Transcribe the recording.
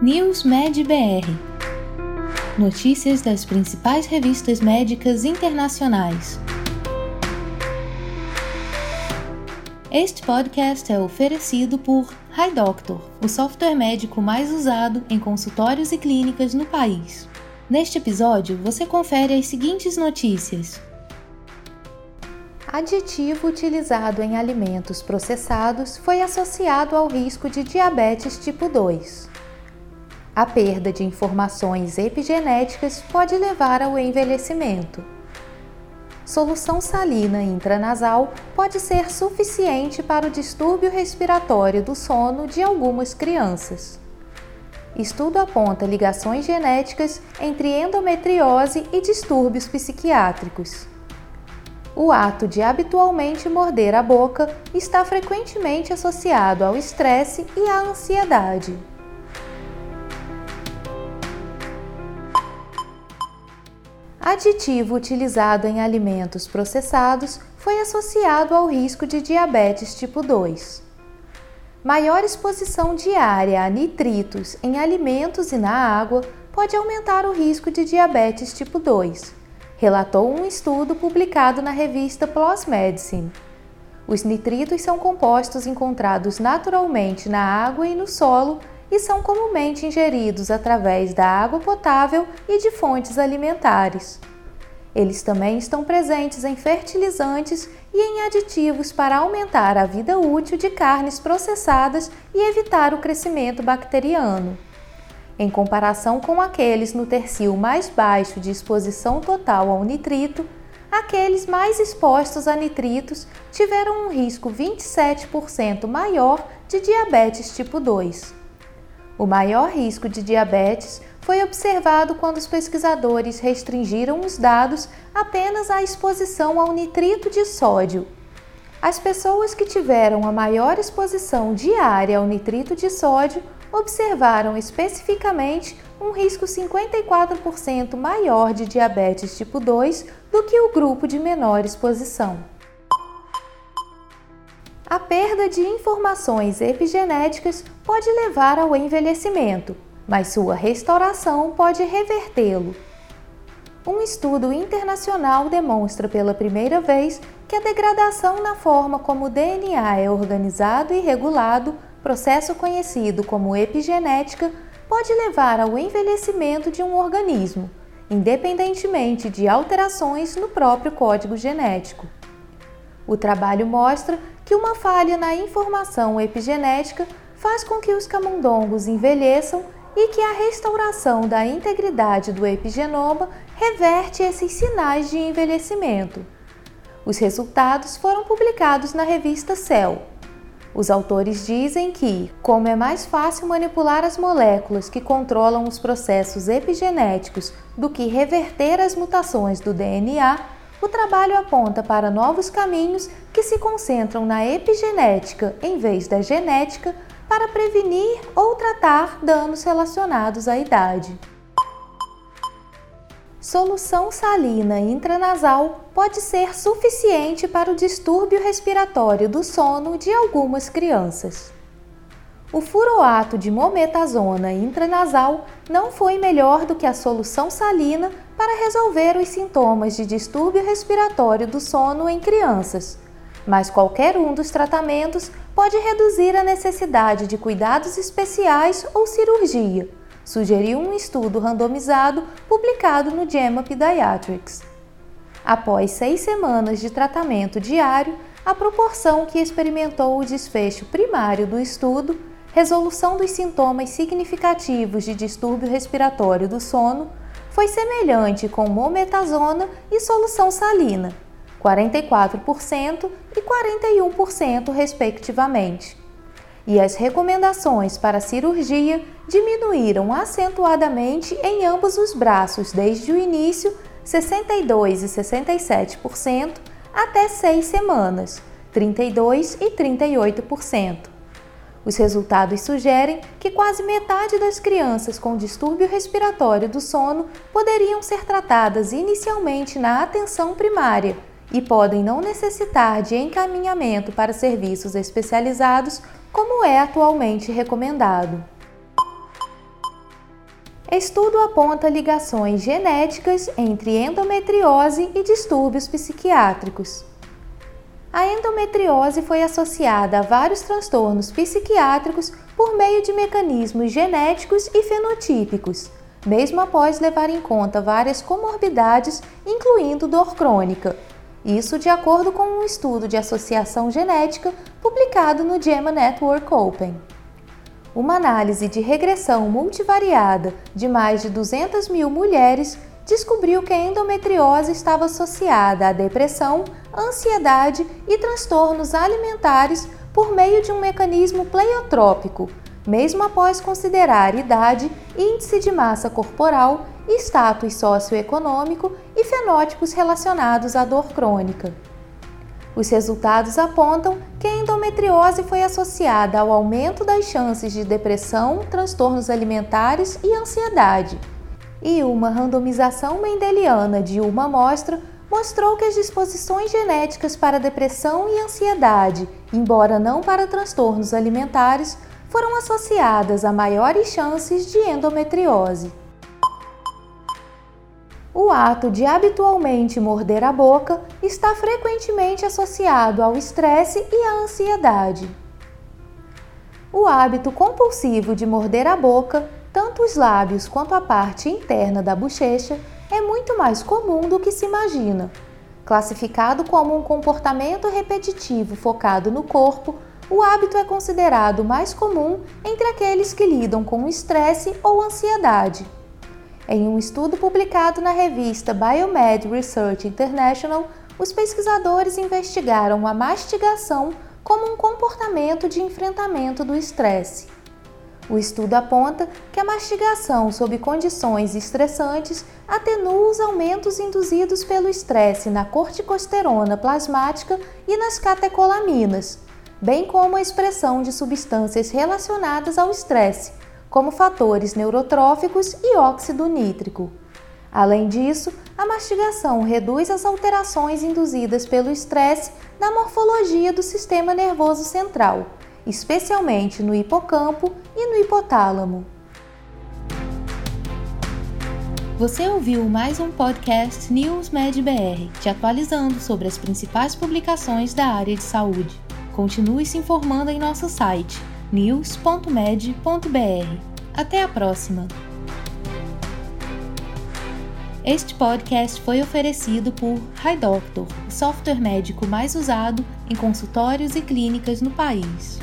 News Med BR Notícias das principais revistas médicas internacionais. Este podcast é oferecido por HiDoctor, o software médico mais usado em consultórios e clínicas no país. Neste episódio, você confere as seguintes notícias. Aditivo utilizado em alimentos processados foi associado ao risco de diabetes tipo 2. A perda de informações epigenéticas pode levar ao envelhecimento. Solução salina intranasal pode ser suficiente para o distúrbio respiratório do sono de algumas crianças. Estudo aponta ligações genéticas entre endometriose e distúrbios psiquiátricos. O ato de habitualmente morder a boca está frequentemente associado ao estresse e à ansiedade. Aditivo utilizado em alimentos processados foi associado ao risco de diabetes tipo 2. Maior exposição diária a nitritos em alimentos e na água pode aumentar o risco de diabetes tipo 2, relatou um estudo publicado na revista PLOS Medicine. Os nitritos são compostos encontrados naturalmente na água e no solo e são comumente ingeridos através da água potável e de fontes alimentares. Eles também estão presentes em fertilizantes e em aditivos para aumentar a vida útil de carnes processadas e evitar o crescimento bacteriano. Em comparação com aqueles no tercio mais baixo de exposição total ao nitrito, aqueles mais expostos a nitritos tiveram um risco 27% maior de diabetes tipo 2. O maior risco de diabetes foi observado quando os pesquisadores restringiram os dados apenas à exposição ao nitrito de sódio. As pessoas que tiveram a maior exposição diária ao nitrito de sódio observaram especificamente um risco 54% maior de diabetes tipo 2 do que o grupo de menor exposição. A perda de informações epigenéticas pode levar ao envelhecimento, mas sua restauração pode revertê-lo. Um estudo internacional demonstra pela primeira vez que a degradação na forma como o DNA é organizado e regulado, processo conhecido como epigenética, pode levar ao envelhecimento de um organismo, independentemente de alterações no próprio código genético. O trabalho mostra que uma falha na informação epigenética faz com que os camundongos envelheçam e que a restauração da integridade do epigenoma reverte esses sinais de envelhecimento. Os resultados foram publicados na revista Cell. Os autores dizem que, como é mais fácil manipular as moléculas que controlam os processos epigenéticos do que reverter as mutações do DNA, o trabalho aponta para novos caminhos que se concentram na epigenética em vez da genética para prevenir ou tratar danos relacionados à idade. Solução salina intranasal pode ser suficiente para o distúrbio respiratório do sono de algumas crianças. O furoato de mometazona intranasal não foi melhor do que a solução salina para resolver os sintomas de distúrbio respiratório do sono em crianças, mas qualquer um dos tratamentos pode reduzir a necessidade de cuidados especiais ou cirurgia, sugeriu um estudo randomizado publicado no JAMA Pediatrics. Após seis semanas de tratamento diário, a proporção que experimentou o desfecho primário do estudo resolução dos sintomas significativos de distúrbio respiratório do sono foi semelhante com mometazona e solução salina, 44% e 41%, respectivamente. E as recomendações para cirurgia diminuíram acentuadamente em ambos os braços desde o início, 62 e 67%, até 6 semanas, 32 e 38%. Os resultados sugerem que quase metade das crianças com distúrbio respiratório do sono poderiam ser tratadas inicialmente na atenção primária e podem não necessitar de encaminhamento para serviços especializados, como é atualmente recomendado. Estudo aponta ligações genéticas entre endometriose e distúrbios psiquiátricos. A endometriose foi associada a vários transtornos psiquiátricos por meio de mecanismos genéticos e fenotípicos, mesmo após levar em conta várias comorbidades, incluindo dor crônica. Isso de acordo com um estudo de associação genética publicado no JAMA Network Open. Uma análise de regressão multivariada de mais de 200 mil mulheres descobriu que a endometriose estava associada à depressão, ansiedade e transtornos alimentares por meio de um mecanismo pleiotrópico, mesmo após considerar idade, índice de massa corporal, status socioeconômico e fenótipos relacionados à dor crônica. Os resultados apontam que a endometriose foi associada ao aumento das chances de depressão, transtornos alimentares e ansiedade e uma randomização mendeliana de uma amostra mostrou que as disposições genéticas para depressão e ansiedade, embora não para transtornos alimentares, foram associadas a maiores chances de endometriose. O ato de habitualmente morder a boca está frequentemente associado ao estresse e à ansiedade. O hábito compulsivo de morder a boca tanto os lábios quanto a parte interna da bochecha é muito mais comum do que se imagina. Classificado como um comportamento repetitivo focado no corpo, o hábito é considerado mais comum entre aqueles que lidam com estresse ou ansiedade. Em um estudo publicado na revista Biomed Research International, os pesquisadores investigaram a mastigação como um comportamento de enfrentamento do estresse. O estudo aponta que a mastigação sob condições estressantes atenua os aumentos induzidos pelo estresse na corticosterona plasmática e nas catecolaminas, bem como a expressão de substâncias relacionadas ao estresse, como fatores neurotróficos e óxido nítrico. Além disso, a mastigação reduz as alterações induzidas pelo estresse na morfologia do sistema nervoso central especialmente no hipocampo e no hipotálamo. Você ouviu mais um podcast News Med BR, te atualizando sobre as principais publicações da área de saúde. Continue se informando em nosso site news.med.br. Até a próxima! Este podcast foi oferecido por HiDoctor, o software médico mais usado em consultórios e clínicas no país.